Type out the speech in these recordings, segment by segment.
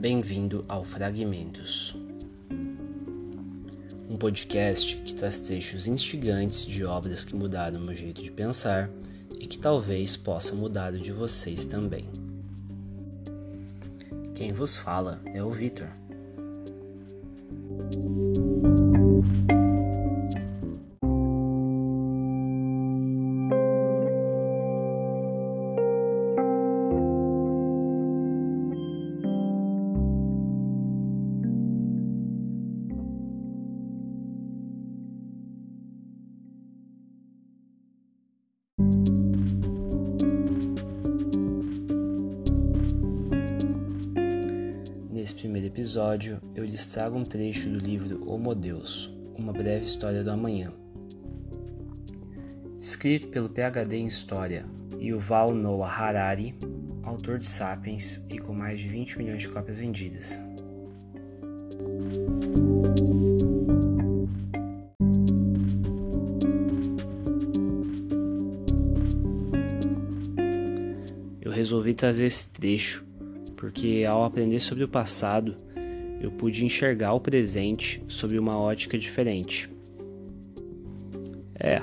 Bem-vindo ao Fragmentos, um podcast que traz trechos instigantes de obras que mudaram meu jeito de pensar e que talvez possa mudar o de vocês também. Quem vos fala é o Vitor. Episódio, eu lhes trago um trecho do livro Homo Deus, uma breve história do amanhã. Escrito pelo PhD em História Yuval Noah Harari, autor de Sapiens e com mais de 20 milhões de cópias vendidas. Eu resolvi trazer esse trecho porque ao aprender sobre o passado, eu pude enxergar o presente sob uma ótica diferente. É,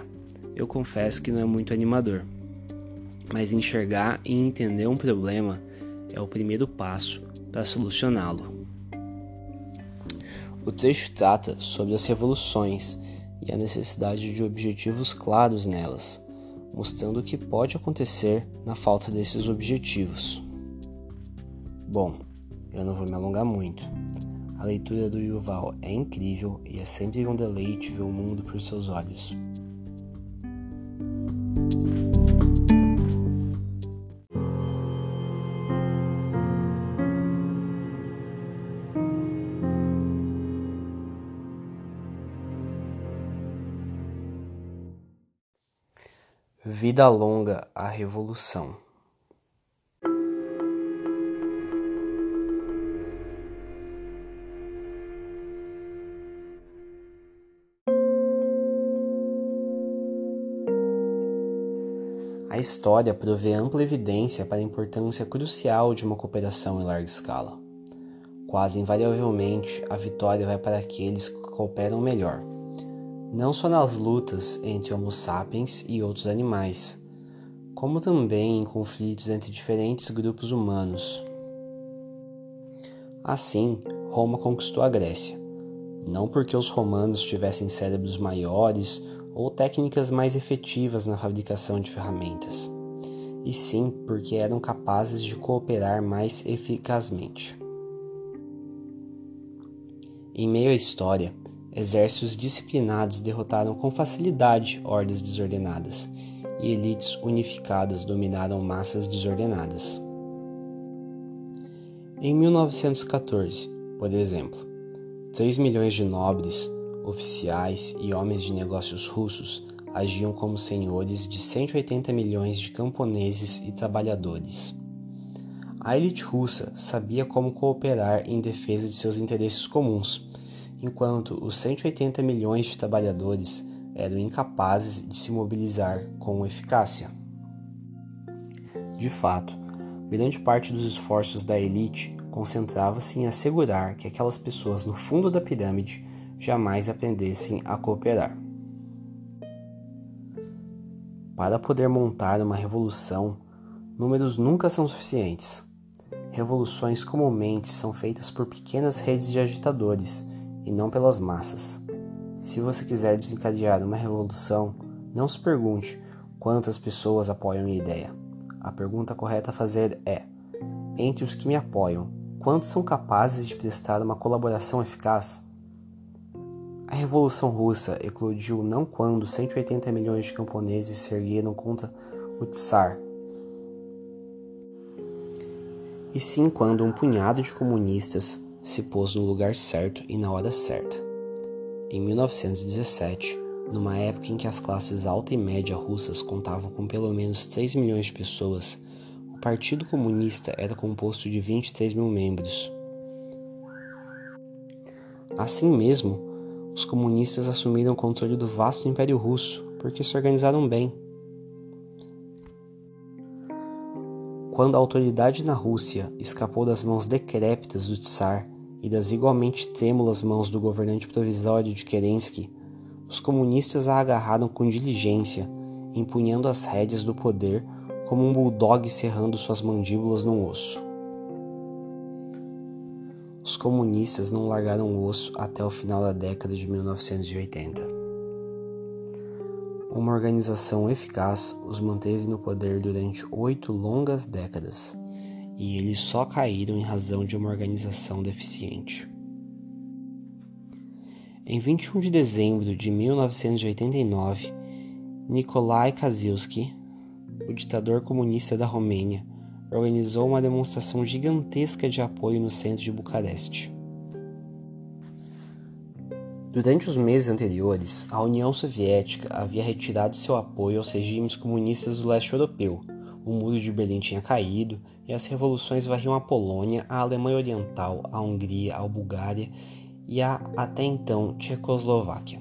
eu confesso que não é muito animador, mas enxergar e entender um problema é o primeiro passo para solucioná-lo. O trecho trata sobre as revoluções e a necessidade de objetivos claros nelas, mostrando o que pode acontecer na falta desses objetivos. Bom, eu não vou me alongar muito. A leitura do Yuval é incrível e é sempre um deleite ver o mundo por seus olhos. Vida longa à revolução. A história provê ampla evidência para a importância crucial de uma cooperação em larga escala. Quase invariavelmente, a vitória vai para aqueles que cooperam melhor, não só nas lutas entre Homo sapiens e outros animais, como também em conflitos entre diferentes grupos humanos. Assim, Roma conquistou a Grécia, não porque os romanos tivessem cérebros maiores ou técnicas mais efetivas na fabricação de ferramentas, e sim porque eram capazes de cooperar mais eficazmente. Em meio à história, exércitos disciplinados derrotaram com facilidade hordas desordenadas, e elites unificadas dominaram massas desordenadas. Em 1914, por exemplo, 3 milhões de nobres oficiais e homens de negócios russos agiam como senhores de 180 milhões de camponeses e trabalhadores. A elite russa sabia como cooperar em defesa de seus interesses comuns, enquanto os 180 milhões de trabalhadores eram incapazes de se mobilizar com eficácia. De fato, grande parte dos esforços da elite concentrava-se em assegurar que aquelas pessoas no fundo da pirâmide jamais aprendessem a cooperar. Para poder montar uma revolução, números nunca são suficientes. Revoluções comumente são feitas por pequenas redes de agitadores e não pelas massas. Se você quiser desencadear uma revolução, não se pergunte quantas pessoas apoiam minha ideia. A pergunta correta a fazer é: entre os que me apoiam, quantos são capazes de prestar uma colaboração eficaz? A Revolução Russa eclodiu não quando 180 milhões de camponeses se ergueram contra o Tsar, e sim quando um punhado de comunistas se pôs no lugar certo e na hora certa. Em 1917, numa época em que as classes alta e média russas contavam com pelo menos 3 milhões de pessoas, o Partido Comunista era composto de 23 mil membros. Assim mesmo, os comunistas assumiram o controle do vasto Império Russo porque se organizaram bem. Quando a autoridade na Rússia escapou das mãos decrépitas do Tsar e das igualmente trêmulas mãos do governante provisório de Kerensky, os comunistas a agarraram com diligência, empunhando as rédeas do poder como um bulldog cerrando suas mandíbulas num osso. Os comunistas não largaram o osso até o final da década de 1980. Uma organização eficaz os manteve no poder durante oito longas décadas, e eles só caíram em razão de uma organização deficiente. Em 21 de dezembro de 1989, Nikolai Kaczynski, o ditador comunista da Romênia, organizou uma demonstração gigantesca de apoio no centro de Bucareste. Durante os meses anteriores, a União Soviética havia retirado seu apoio aos regimes comunistas do leste europeu. O muro de Berlim tinha caído e as revoluções varriam a Polônia, a Alemanha Oriental, a Hungria, a Bulgária e a até então Tchecoslováquia.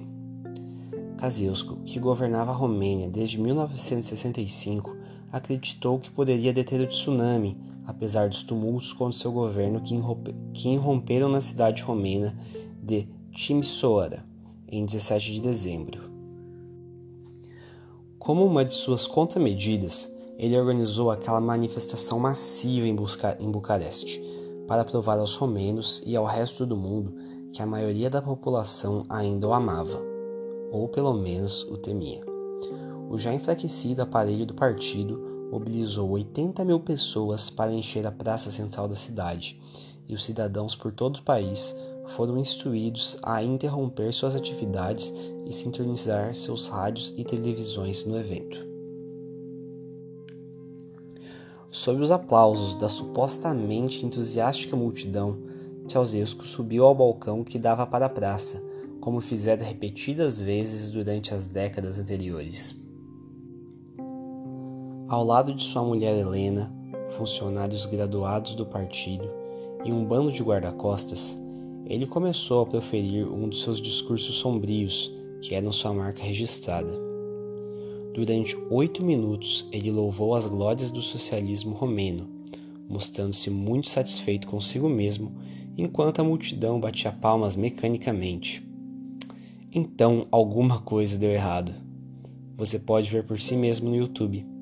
Kosciuszko, que governava a Romênia desde 1965, acreditou que poderia deter o tsunami, apesar dos tumultos contra seu governo que irromperam na cidade romena de Timisoara em 17 de dezembro. Como uma de suas contramedidas, ele organizou aquela manifestação massiva em, Busca em Bucareste para provar aos romenos e ao resto do mundo que a maioria da população ainda o amava, ou pelo menos o temia. O já enfraquecido aparelho do partido mobilizou 80 mil pessoas para encher a praça central da cidade, e os cidadãos por todo o país foram instruídos a interromper suas atividades e sintonizar seus rádios e televisões no evento. Sob os aplausos da supostamente entusiástica multidão, Ceausescu subiu ao balcão que dava para a praça, como fizera repetidas vezes durante as décadas anteriores. Ao lado de sua mulher Helena, funcionários graduados do partido e um bando de guarda-costas, ele começou a proferir um dos seus discursos sombrios, que eram sua marca registrada. Durante oito minutos, ele louvou as glórias do socialismo romeno, mostrando-se muito satisfeito consigo mesmo enquanto a multidão batia palmas mecanicamente. Então alguma coisa deu errado. Você pode ver por si mesmo no YouTube.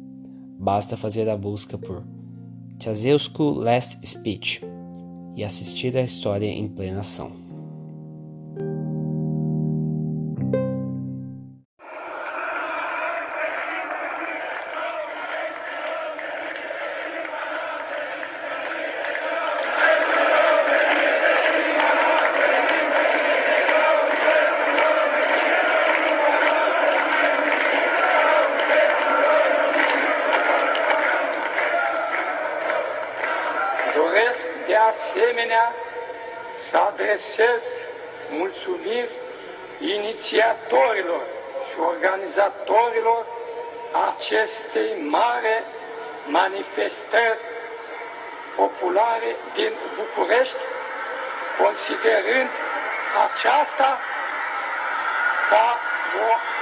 Basta fazer a busca por Ceausescu Last Speech e assistir a história em plena ação. Adresez mulțumiri inițiatorilor și organizatorilor acestei mare manifestări populare din București, considerând aceasta ca o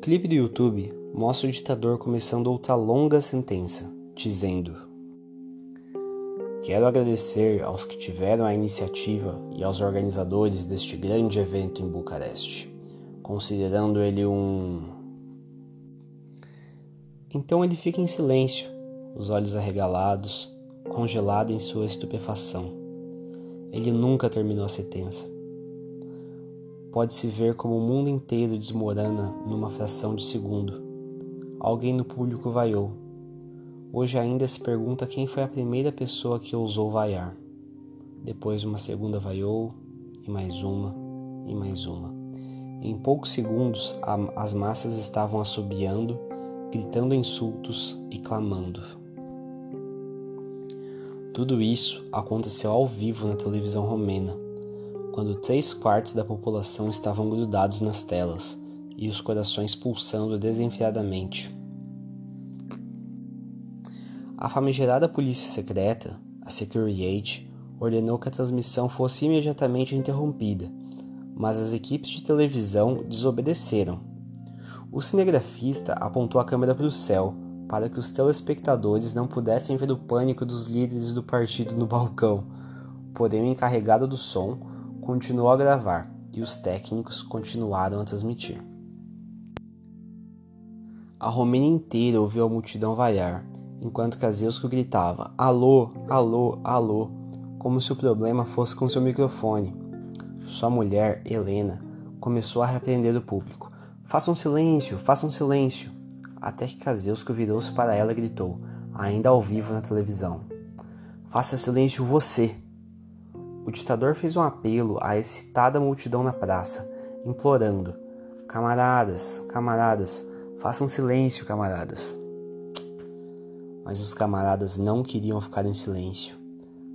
clipe do YouTube mostra o ditador começando outra longa sentença, dizendo: Quero agradecer aos que tiveram a iniciativa e aos organizadores deste grande evento em Bucareste, considerando ele um. Então ele fica em silêncio, os olhos arregalados, congelado em sua estupefação. Ele nunca terminou a sentença. Pode-se ver como o mundo inteiro desmorona numa fração de segundo. Alguém no público vaiou. Hoje ainda se pergunta quem foi a primeira pessoa que ousou vaiar. Depois uma segunda vaiou, e mais uma, e mais uma. Em poucos segundos, as massas estavam assobiando, gritando insultos e clamando. Tudo isso aconteceu ao vivo na televisão romena, quando três quartos da população estavam grudados nas telas e os corações pulsando desenfreadamente. A famigerada polícia secreta, a Securitate, ordenou que a transmissão fosse imediatamente interrompida, mas as equipes de televisão desobedeceram. O cinegrafista apontou a câmera para o céu para que os telespectadores não pudessem ver o pânico dos líderes do partido no balcão. Porém, o encarregado do som continuou a gravar e os técnicos continuaram a transmitir. A Romênia inteira ouviu a multidão vaiar enquanto Kazilsko gritava: Alô, alô, alô, como se o problema fosse com seu microfone. Sua mulher, Helena, começou a repreender o público: Façam silêncio, façam silêncio. Até que Kazilsko virou-se para ela e gritou, ainda ao vivo na televisão: Faça silêncio você! O ditador fez um apelo à excitada multidão na praça, implorando: Camaradas, camaradas, façam silêncio, camaradas mas os camaradas não queriam ficar em silêncio.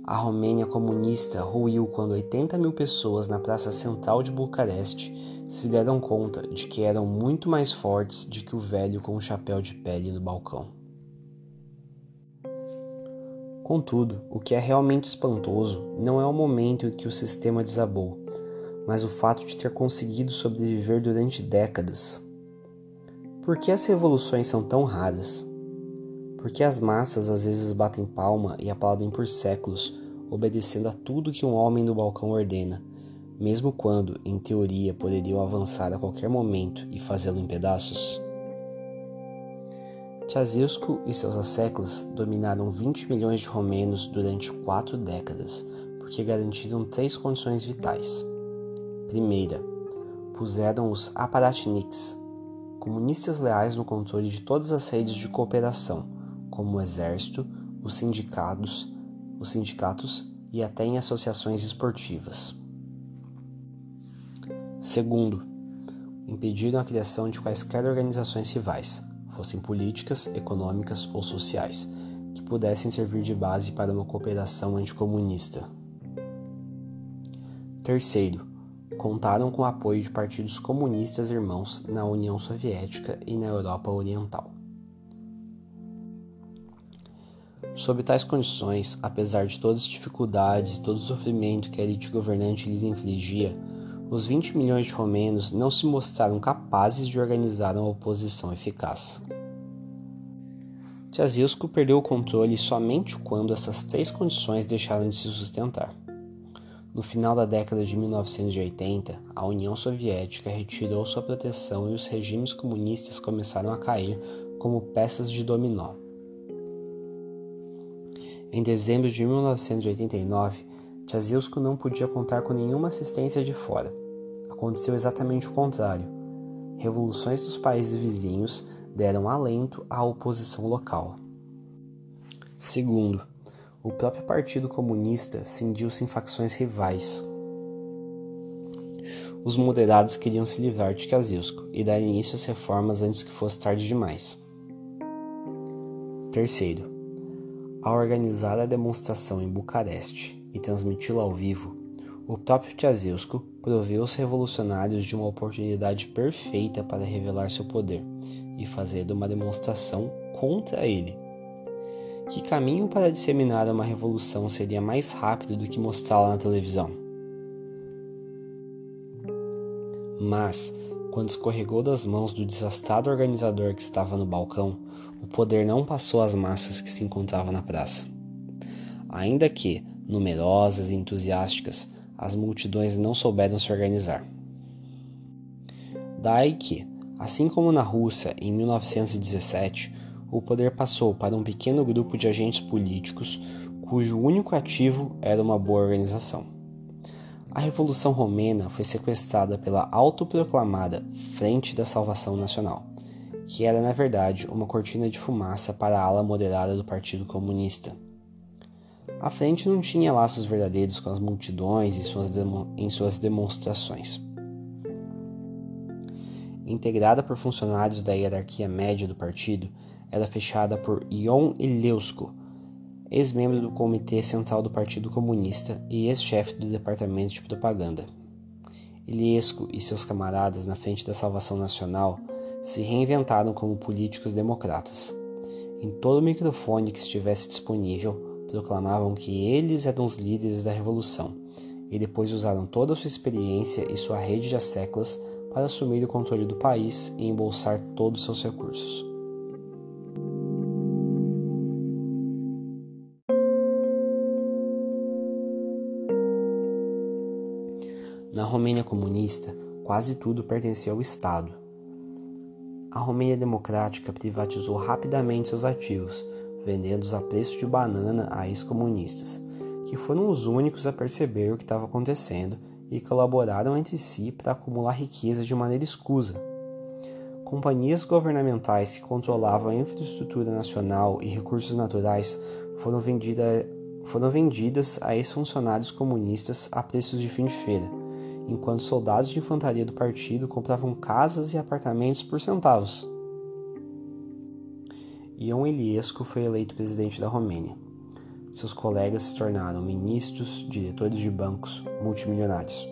A Romênia comunista ruiu quando 80 mil pessoas na praça central de Bucareste se deram conta de que eram muito mais fortes do que o velho com o chapéu de pele no balcão. Contudo, o que é realmente espantoso não é o momento em que o sistema desabou, mas o fato de ter conseguido sobreviver durante décadas. Por que as revoluções são tão raras? Porque as massas às vezes batem palma e aplaudem por séculos, obedecendo a tudo que um homem no balcão ordena, mesmo quando, em teoria, poderiam avançar a qualquer momento e fazê-lo em pedaços? Tchazilsko e seus asseclas dominaram 20 milhões de romenos durante quatro décadas, porque garantiram três condições vitais. Primeira, puseram os aparatniks, comunistas leais no controle de todas as redes de cooperação, como o exército, os sindicatos, os sindicatos e até em associações esportivas. Segundo, impediram a criação de quaisquer organizações rivais, fossem políticas, econômicas ou sociais, que pudessem servir de base para uma cooperação anticomunista. Terceiro, contaram com o apoio de partidos comunistas irmãos na União Soviética e na Europa Oriental. Sob tais condições, apesar de todas as dificuldades e todo o sofrimento que a elite governante lhes infligia, os 20 milhões de romenos não se mostraram capazes de organizar uma oposição eficaz. Tiazilsko perdeu o controle somente quando essas três condições deixaram de se sustentar. No final da década de 1980, a União Soviética retirou sua proteção e os regimes comunistas começaram a cair como peças de dominó. Em dezembro de 1989, Tchazilsko não podia contar com nenhuma assistência de fora. Aconteceu exatamente o contrário. Revoluções dos países vizinhos deram alento à oposição local. Segundo, o próprio Partido Comunista cindiu-se em facções rivais. Os moderados queriam se livrar de Kazilsko e dar início às reformas antes que fosse tarde demais. Terceiro, ao organizar a demonstração em Bucareste e transmiti-la ao vivo, o próprio Tchazilsko proveu os revolucionários de uma oportunidade perfeita para revelar seu poder e fazer uma demonstração contra ele. Que caminho para disseminar uma revolução seria mais rápido do que mostrá-la na televisão? Mas, quando escorregou das mãos do desastrado organizador que estava no balcão, o poder não passou às massas que se encontravam na praça. Ainda que, numerosas e entusiásticas, as multidões não souberam se organizar. Daí que, assim como na Rússia em 1917, o poder passou para um pequeno grupo de agentes políticos cujo único ativo era uma boa organização. A Revolução Romena foi sequestrada pela autoproclamada Frente da Salvação Nacional que era na verdade uma cortina de fumaça para a ala moderada do Partido Comunista. A frente não tinha laços verdadeiros com as multidões em suas demonstrações. Integrada por funcionários da hierarquia média do partido, era fechada por Ion Ileusko, ex-membro do Comitê Central do Partido Comunista e ex-chefe do Departamento de Propaganda. Iliesco e seus camaradas na frente da Salvação Nacional se reinventaram como políticos democratas. Em todo microfone que estivesse disponível, proclamavam que eles eram os líderes da revolução e depois usaram toda a sua experiência e sua rede de séculos para assumir o controle do país e embolsar todos os seus recursos. Na Romênia comunista, quase tudo pertencia ao Estado. A Romênia democrática privatizou rapidamente seus ativos, vendendo-os a preço de banana a ex-comunistas, que foram os únicos a perceber o que estava acontecendo e colaboraram entre si para acumular riqueza de maneira escusa. Companhias governamentais que controlavam a infraestrutura nacional e recursos naturais foram, vendida, foram vendidas a ex-funcionários comunistas a preços de fim de feira enquanto soldados de infantaria do partido compravam casas e apartamentos por centavos. Ion Iliescu foi eleito presidente da Romênia. Seus colegas se tornaram ministros, diretores de bancos, multimilionários.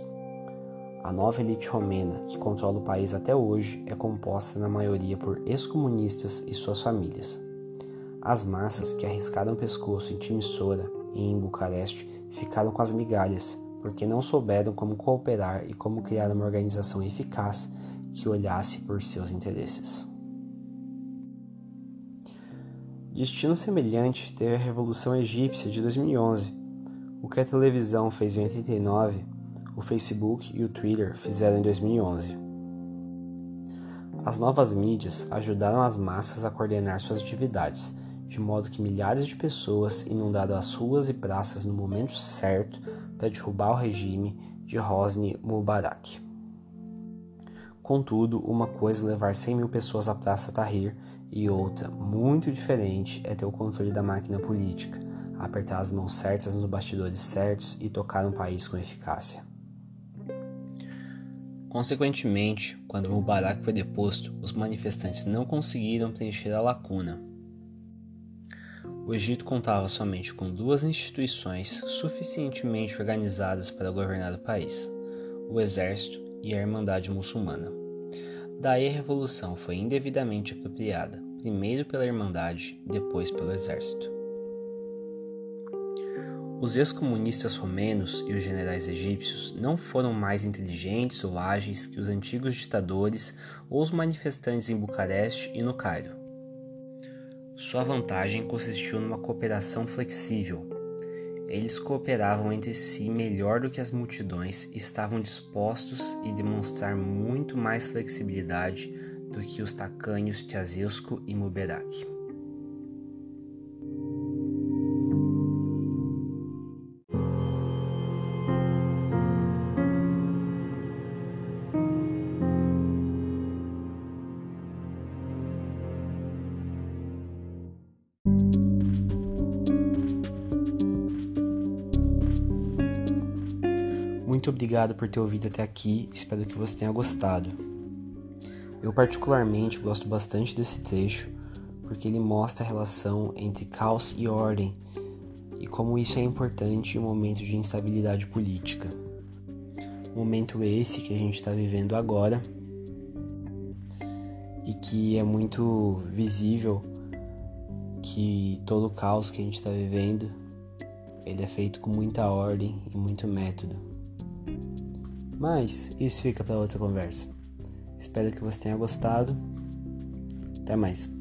A nova elite romena, que controla o país até hoje, é composta na maioria por ex-comunistas e suas famílias. As massas que arriscaram o pescoço em Timisoara e em Bucareste ficaram com as migalhas porque não souberam como cooperar e como criar uma organização eficaz que olhasse por seus interesses. Destino semelhante teve a Revolução Egípcia de 2011. O que a televisão fez em 89, o Facebook e o Twitter fizeram em 2011. As novas mídias ajudaram as massas a coordenar suas atividades, de modo que milhares de pessoas inundaram as ruas e praças no momento certo para derrubar o regime de Hosni Mubarak. Contudo, uma coisa é levar 100 mil pessoas à Praça Tahrir e outra, muito diferente, é ter o controle da máquina política, apertar as mãos certas nos bastidores certos e tocar um país com eficácia. Consequentemente, quando Mubarak foi deposto, os manifestantes não conseguiram preencher a lacuna o Egito contava somente com duas instituições suficientemente organizadas para governar o país: o exército e a Irmandade Muçulmana. Daí a revolução foi indevidamente apropriada, primeiro pela Irmandade, depois pelo exército. Os ex-comunistas romenos e os generais egípcios não foram mais inteligentes ou ágeis que os antigos ditadores ou os manifestantes em Bucareste e no Cairo. Sua vantagem consistiu numa cooperação flexível. Eles cooperavam entre si melhor do que as multidões e estavam dispostos a demonstrar muito mais flexibilidade do que os tacanhos Tiazilsko e Muberak. Obrigado por ter ouvido até aqui, espero que você tenha gostado. Eu, particularmente, gosto bastante desse trecho porque ele mostra a relação entre caos e ordem e como isso é importante em um momento de instabilidade política. Momento esse que a gente está vivendo agora e que é muito visível que todo o caos que a gente está vivendo ele é feito com muita ordem e muito método. Mas isso fica para outra conversa. Espero que você tenha gostado. Até mais.